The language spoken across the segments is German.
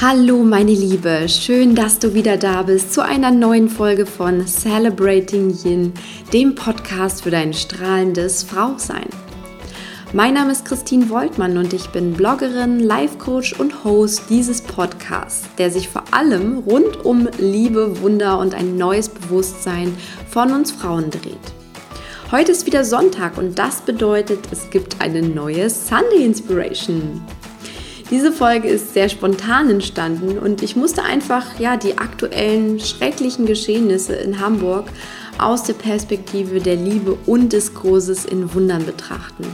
Hallo meine Liebe, schön, dass du wieder da bist zu einer neuen Folge von Celebrating Yin, dem Podcast für dein strahlendes Frausein. Mein Name ist Christine Woltmann und ich bin Bloggerin, Life-Coach und Host dieses Podcasts, der sich vor allem rund um Liebe, Wunder und ein neues Bewusstsein von uns Frauen dreht. Heute ist wieder Sonntag und das bedeutet, es gibt eine neue Sunday Inspiration. Diese Folge ist sehr spontan entstanden und ich musste einfach ja die aktuellen schrecklichen Geschehnisse in Hamburg aus der Perspektive der Liebe und des Kurses in Wundern betrachten.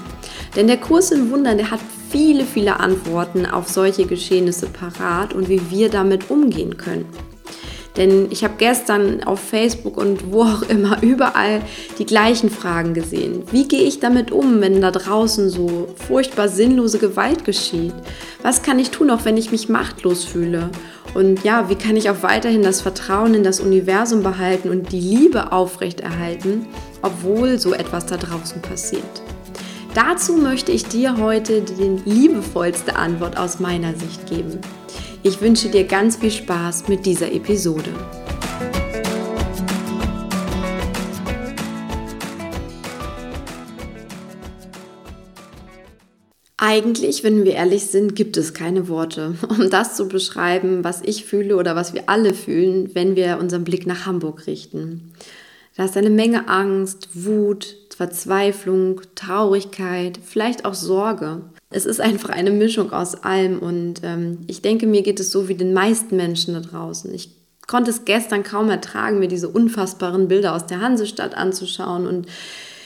Denn der Kurs in Wundern, der hat viele, viele Antworten auf solche Geschehnisse parat und wie wir damit umgehen können. Denn ich habe gestern auf Facebook und wo auch immer überall die gleichen Fragen gesehen. Wie gehe ich damit um, wenn da draußen so furchtbar sinnlose Gewalt geschieht? Was kann ich tun, auch wenn ich mich machtlos fühle? Und ja, wie kann ich auch weiterhin das Vertrauen in das Universum behalten und die Liebe aufrechterhalten, obwohl so etwas da draußen passiert? Dazu möchte ich dir heute die liebevollste Antwort aus meiner Sicht geben. Ich wünsche dir ganz viel Spaß mit dieser Episode. Eigentlich, wenn wir ehrlich sind, gibt es keine Worte, um das zu beschreiben, was ich fühle oder was wir alle fühlen, wenn wir unseren Blick nach Hamburg richten. Da ist eine Menge Angst, Wut, Verzweiflung, Traurigkeit, vielleicht auch Sorge es ist einfach eine Mischung aus allem und ähm, ich denke, mir geht es so wie den meisten Menschen da draußen. Ich konnte es gestern kaum ertragen, mir diese unfassbaren Bilder aus der Hansestadt anzuschauen und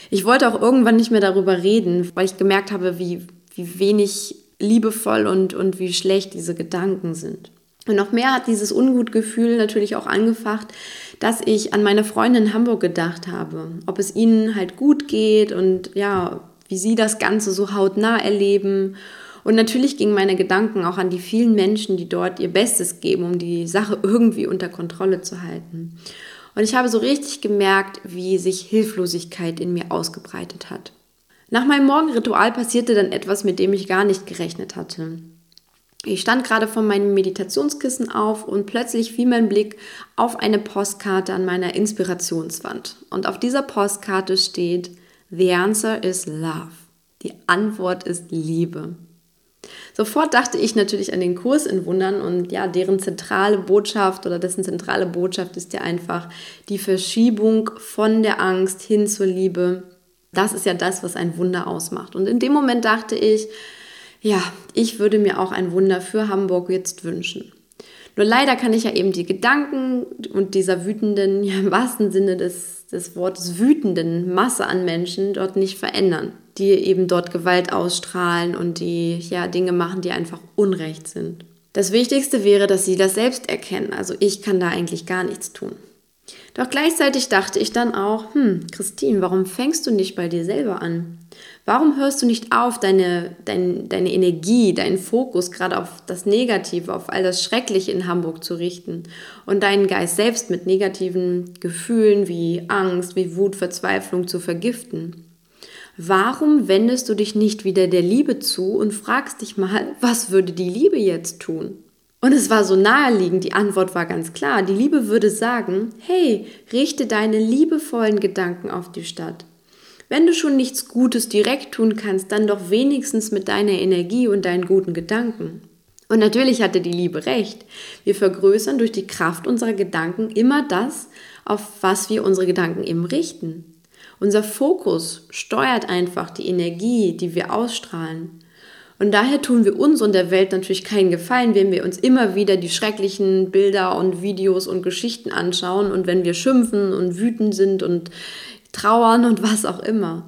ich wollte auch irgendwann nicht mehr darüber reden, weil ich gemerkt habe, wie, wie wenig liebevoll und, und wie schlecht diese Gedanken sind. Und noch mehr hat dieses Ungutgefühl natürlich auch angefacht, dass ich an meine Freunde in Hamburg gedacht habe, ob es ihnen halt gut geht und ja, wie sie das Ganze so hautnah erleben. Und natürlich gingen meine Gedanken auch an die vielen Menschen, die dort ihr Bestes geben, um die Sache irgendwie unter Kontrolle zu halten. Und ich habe so richtig gemerkt, wie sich Hilflosigkeit in mir ausgebreitet hat. Nach meinem Morgenritual passierte dann etwas, mit dem ich gar nicht gerechnet hatte. Ich stand gerade von meinem Meditationskissen auf und plötzlich fiel mein Blick auf eine Postkarte an meiner Inspirationswand. Und auf dieser Postkarte steht, The answer is love. Die Antwort ist Liebe. Sofort dachte ich natürlich an den Kurs in Wundern und ja, deren zentrale Botschaft oder dessen zentrale Botschaft ist ja einfach die Verschiebung von der Angst hin zur Liebe. Das ist ja das, was ein Wunder ausmacht. Und in dem Moment dachte ich, ja, ich würde mir auch ein Wunder für Hamburg jetzt wünschen. Nur leider kann ich ja eben die Gedanken und dieser wütenden, ja im wahrsten Sinne des des Wortes wütenden Masse an Menschen dort nicht verändern, die eben dort Gewalt ausstrahlen und die ja Dinge machen, die einfach Unrecht sind. Das Wichtigste wäre, dass sie das selbst erkennen. Also ich kann da eigentlich gar nichts tun. Doch gleichzeitig dachte ich dann auch, hm, Christine, warum fängst du nicht bei dir selber an? Warum hörst du nicht auf, deine, dein, deine Energie, deinen Fokus gerade auf das Negative, auf all das Schreckliche in Hamburg zu richten und deinen Geist selbst mit negativen Gefühlen wie Angst, wie Wut, Verzweiflung zu vergiften? Warum wendest du dich nicht wieder der Liebe zu und fragst dich mal, was würde die Liebe jetzt tun? Und es war so naheliegend, die Antwort war ganz klar. Die Liebe würde sagen, hey, richte deine liebevollen Gedanken auf die Stadt. Wenn du schon nichts Gutes direkt tun kannst, dann doch wenigstens mit deiner Energie und deinen guten Gedanken. Und natürlich hatte die Liebe recht. Wir vergrößern durch die Kraft unserer Gedanken immer das, auf was wir unsere Gedanken eben richten. Unser Fokus steuert einfach die Energie, die wir ausstrahlen. Und daher tun wir uns und der Welt natürlich keinen Gefallen, wenn wir uns immer wieder die schrecklichen Bilder und Videos und Geschichten anschauen und wenn wir schimpfen und wütend sind und trauern und was auch immer.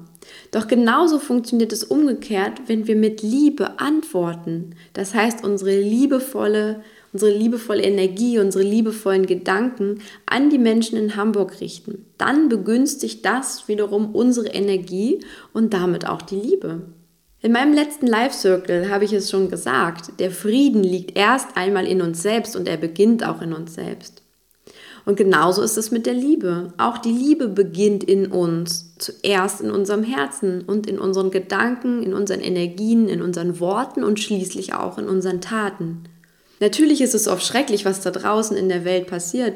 Doch genauso funktioniert es umgekehrt, wenn wir mit Liebe antworten. Das heißt, unsere liebevolle, unsere liebevolle Energie, unsere liebevollen Gedanken an die Menschen in Hamburg richten. Dann begünstigt das wiederum unsere Energie und damit auch die Liebe. In meinem letzten Life Circle habe ich es schon gesagt, der Frieden liegt erst einmal in uns selbst und er beginnt auch in uns selbst. Und genauso ist es mit der Liebe. Auch die Liebe beginnt in uns, zuerst in unserem Herzen und in unseren Gedanken, in unseren Energien, in unseren Worten und schließlich auch in unseren Taten. Natürlich ist es oft schrecklich, was da draußen in der Welt passiert.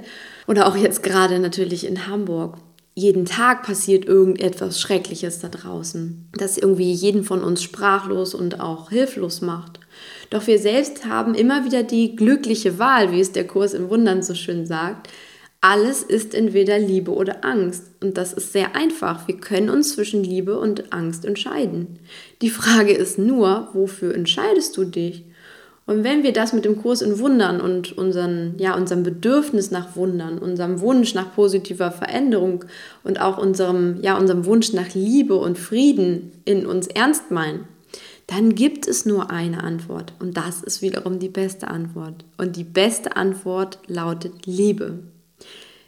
Oder auch jetzt gerade natürlich in Hamburg. Jeden Tag passiert irgendetwas Schreckliches da draußen, das irgendwie jeden von uns sprachlos und auch hilflos macht. Doch wir selbst haben immer wieder die glückliche Wahl, wie es der Kurs im Wundern so schön sagt, alles ist entweder Liebe oder Angst. Und das ist sehr einfach. Wir können uns zwischen Liebe und Angst entscheiden. Die Frage ist nur, wofür entscheidest du dich? Und wenn wir das mit dem Kurs in Wundern und unseren, ja, unserem Bedürfnis nach Wundern, unserem Wunsch nach positiver Veränderung und auch unserem, ja, unserem Wunsch nach Liebe und Frieden in uns ernst meinen, dann gibt es nur eine Antwort. Und das ist wiederum die beste Antwort. Und die beste Antwort lautet Liebe.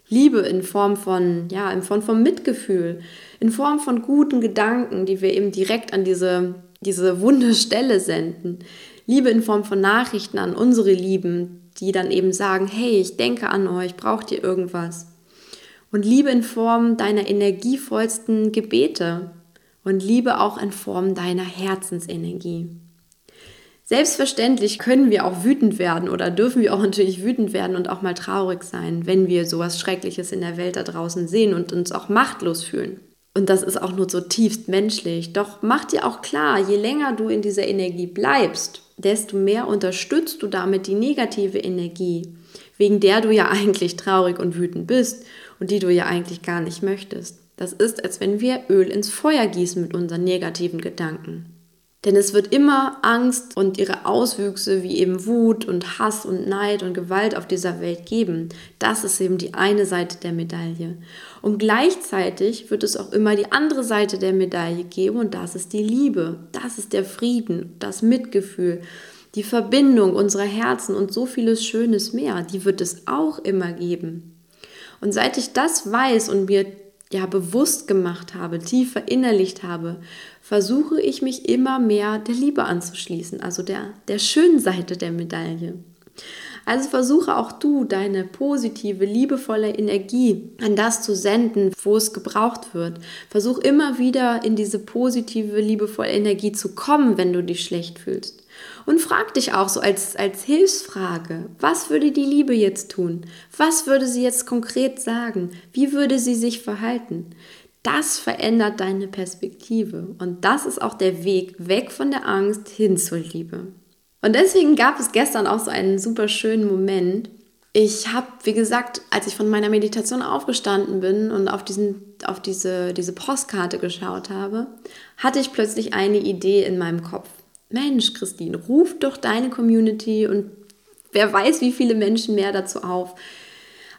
Liebe in Form von, ja, in Form von Mitgefühl, in Form von guten Gedanken, die wir eben direkt an diese, diese wunde Stelle senden. Liebe in Form von Nachrichten an unsere Lieben, die dann eben sagen, hey, ich denke an euch, braucht ihr irgendwas? Und Liebe in Form deiner energievollsten Gebete und Liebe auch in Form deiner Herzensenergie. Selbstverständlich können wir auch wütend werden oder dürfen wir auch natürlich wütend werden und auch mal traurig sein, wenn wir sowas Schreckliches in der Welt da draußen sehen und uns auch machtlos fühlen. Und das ist auch nur so tiefst menschlich. Doch mach dir auch klar, je länger du in dieser Energie bleibst, desto mehr unterstützt du damit die negative Energie, wegen der du ja eigentlich traurig und wütend bist und die du ja eigentlich gar nicht möchtest. Das ist, als wenn wir Öl ins Feuer gießen mit unseren negativen Gedanken. Denn es wird immer Angst und ihre Auswüchse wie eben Wut und Hass und Neid und Gewalt auf dieser Welt geben. Das ist eben die eine Seite der Medaille. Und gleichzeitig wird es auch immer die andere Seite der Medaille geben und das ist die Liebe, das ist der Frieden, das Mitgefühl, die Verbindung unserer Herzen und so vieles Schönes mehr. Die wird es auch immer geben. Und seit ich das weiß und mir ja bewusst gemacht habe, tief verinnerlicht habe, versuche ich mich immer mehr der Liebe anzuschließen, also der, der schönen Seite der Medaille. Also versuche auch du deine positive, liebevolle Energie an das zu senden, wo es gebraucht wird. Versuch immer wieder in diese positive, liebevolle Energie zu kommen, wenn du dich schlecht fühlst. Und frag dich auch so als, als Hilfsfrage, was würde die Liebe jetzt tun? Was würde sie jetzt konkret sagen? Wie würde sie sich verhalten? Das verändert deine Perspektive und das ist auch der Weg weg von der Angst hin zur Liebe. Und deswegen gab es gestern auch so einen super schönen Moment. Ich habe, wie gesagt, als ich von meiner Meditation aufgestanden bin und auf, diesen, auf diese, diese Postkarte geschaut habe, hatte ich plötzlich eine Idee in meinem Kopf. Mensch, Christine, ruf doch deine Community und wer weiß, wie viele Menschen mehr dazu auf,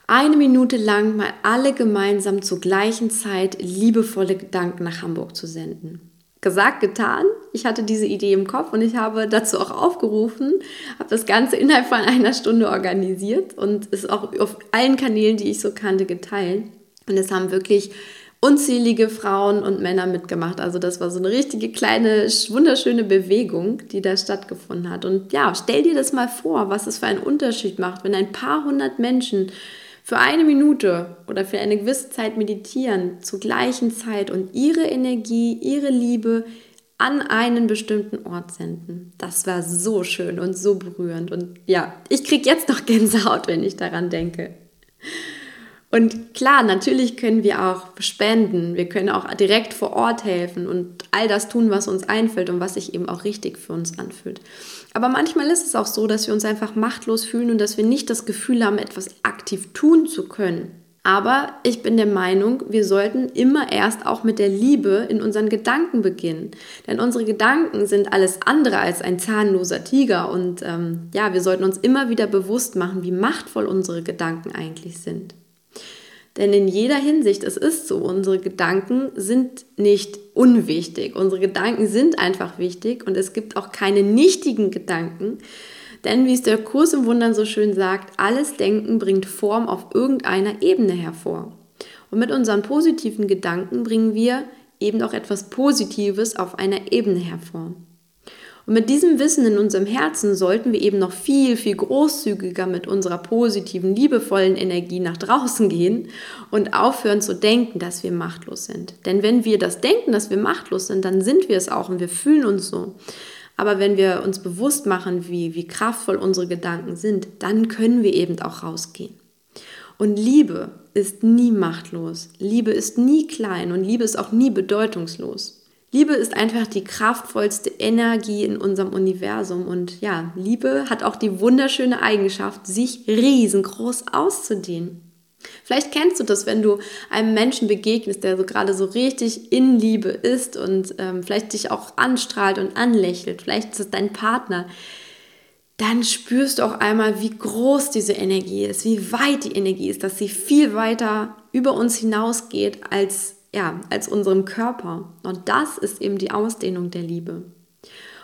eine Minute lang mal alle gemeinsam zur gleichen Zeit liebevolle Gedanken nach Hamburg zu senden. Gesagt, getan. Ich hatte diese Idee im Kopf und ich habe dazu auch aufgerufen, habe das Ganze innerhalb von einer Stunde organisiert und ist auch auf allen Kanälen, die ich so kannte, geteilt. Und es haben wirklich unzählige Frauen und Männer mitgemacht. Also das war so eine richtige kleine, wunderschöne Bewegung, die da stattgefunden hat. Und ja, stell dir das mal vor, was es für einen Unterschied macht, wenn ein paar hundert Menschen für eine Minute oder für eine gewisse Zeit meditieren zur gleichen Zeit und ihre Energie, ihre Liebe an einen bestimmten Ort senden. Das war so schön und so berührend. Und ja, ich kriege jetzt noch Gänsehaut, wenn ich daran denke. Und klar, natürlich können wir auch spenden, wir können auch direkt vor Ort helfen und all das tun, was uns einfällt und was sich eben auch richtig für uns anfühlt. Aber manchmal ist es auch so, dass wir uns einfach machtlos fühlen und dass wir nicht das Gefühl haben, etwas aktiv tun zu können. Aber ich bin der Meinung, wir sollten immer erst auch mit der Liebe in unseren Gedanken beginnen. Denn unsere Gedanken sind alles andere als ein zahnloser Tiger. Und ähm, ja, wir sollten uns immer wieder bewusst machen, wie machtvoll unsere Gedanken eigentlich sind. Denn in jeder Hinsicht, es ist so, unsere Gedanken sind nicht unwichtig. Unsere Gedanken sind einfach wichtig und es gibt auch keine nichtigen Gedanken. Denn wie es der Kurs im Wundern so schön sagt, alles Denken bringt Form auf irgendeiner Ebene hervor. Und mit unseren positiven Gedanken bringen wir eben auch etwas Positives auf einer Ebene hervor. Und mit diesem Wissen in unserem Herzen sollten wir eben noch viel, viel großzügiger mit unserer positiven, liebevollen Energie nach draußen gehen und aufhören zu denken, dass wir machtlos sind. Denn wenn wir das denken, dass wir machtlos sind, dann sind wir es auch und wir fühlen uns so. Aber wenn wir uns bewusst machen, wie, wie kraftvoll unsere Gedanken sind, dann können wir eben auch rausgehen. Und Liebe ist nie machtlos. Liebe ist nie klein und Liebe ist auch nie bedeutungslos. Liebe ist einfach die kraftvollste Energie in unserem Universum und ja, Liebe hat auch die wunderschöne Eigenschaft, sich riesengroß auszudehnen. Vielleicht kennst du das, wenn du einem Menschen begegnest, der so gerade so richtig in Liebe ist und ähm, vielleicht dich auch anstrahlt und anlächelt. Vielleicht ist es dein Partner. Dann spürst du auch einmal, wie groß diese Energie ist, wie weit die Energie ist, dass sie viel weiter über uns hinausgeht als, ja, als unserem Körper. Und das ist eben die Ausdehnung der Liebe.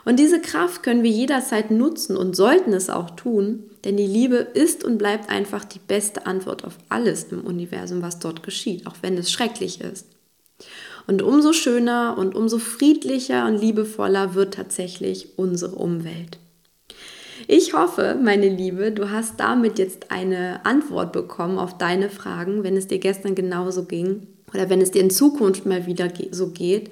Und diese Kraft können wir jederzeit nutzen und sollten es auch tun, denn die Liebe ist und bleibt einfach die beste Antwort auf alles im Universum, was dort geschieht, auch wenn es schrecklich ist. Und umso schöner und umso friedlicher und liebevoller wird tatsächlich unsere Umwelt. Ich hoffe, meine Liebe, du hast damit jetzt eine Antwort bekommen auf deine Fragen, wenn es dir gestern genauso ging oder wenn es dir in Zukunft mal wieder so geht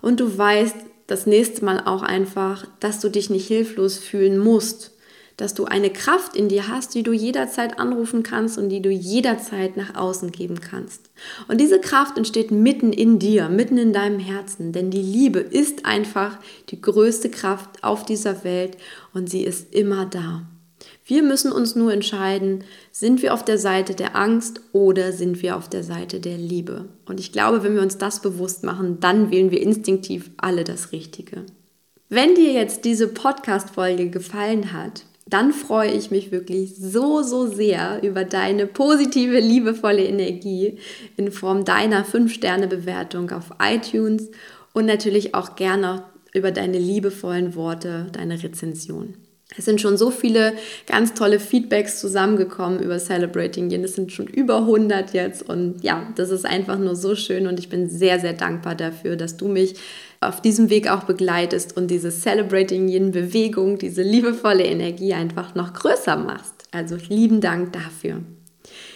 und du weißt, das nächste Mal auch einfach, dass du dich nicht hilflos fühlen musst, dass du eine Kraft in dir hast, die du jederzeit anrufen kannst und die du jederzeit nach außen geben kannst. Und diese Kraft entsteht mitten in dir, mitten in deinem Herzen, denn die Liebe ist einfach die größte Kraft auf dieser Welt und sie ist immer da. Wir müssen uns nur entscheiden, sind wir auf der Seite der Angst oder sind wir auf der Seite der Liebe. Und ich glaube, wenn wir uns das bewusst machen, dann wählen wir instinktiv alle das Richtige. Wenn dir jetzt diese Podcast-Folge gefallen hat, dann freue ich mich wirklich so, so sehr über deine positive, liebevolle Energie in Form deiner 5-Sterne-Bewertung auf iTunes und natürlich auch gerne über deine liebevollen Worte, deine Rezension. Es sind schon so viele ganz tolle Feedbacks zusammengekommen über Celebrating Yin. Es sind schon über 100 jetzt und ja, das ist einfach nur so schön und ich bin sehr, sehr dankbar dafür, dass du mich auf diesem Weg auch begleitest und diese Celebrating Yin Bewegung, diese liebevolle Energie einfach noch größer machst. Also lieben Dank dafür.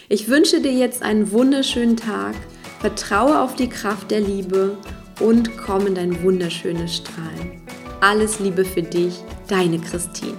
Ich wünsche dir jetzt einen wunderschönen Tag. Vertraue auf die Kraft der Liebe und komm in dein wunderschönes Strahlen. Alles Liebe für dich, deine Christine.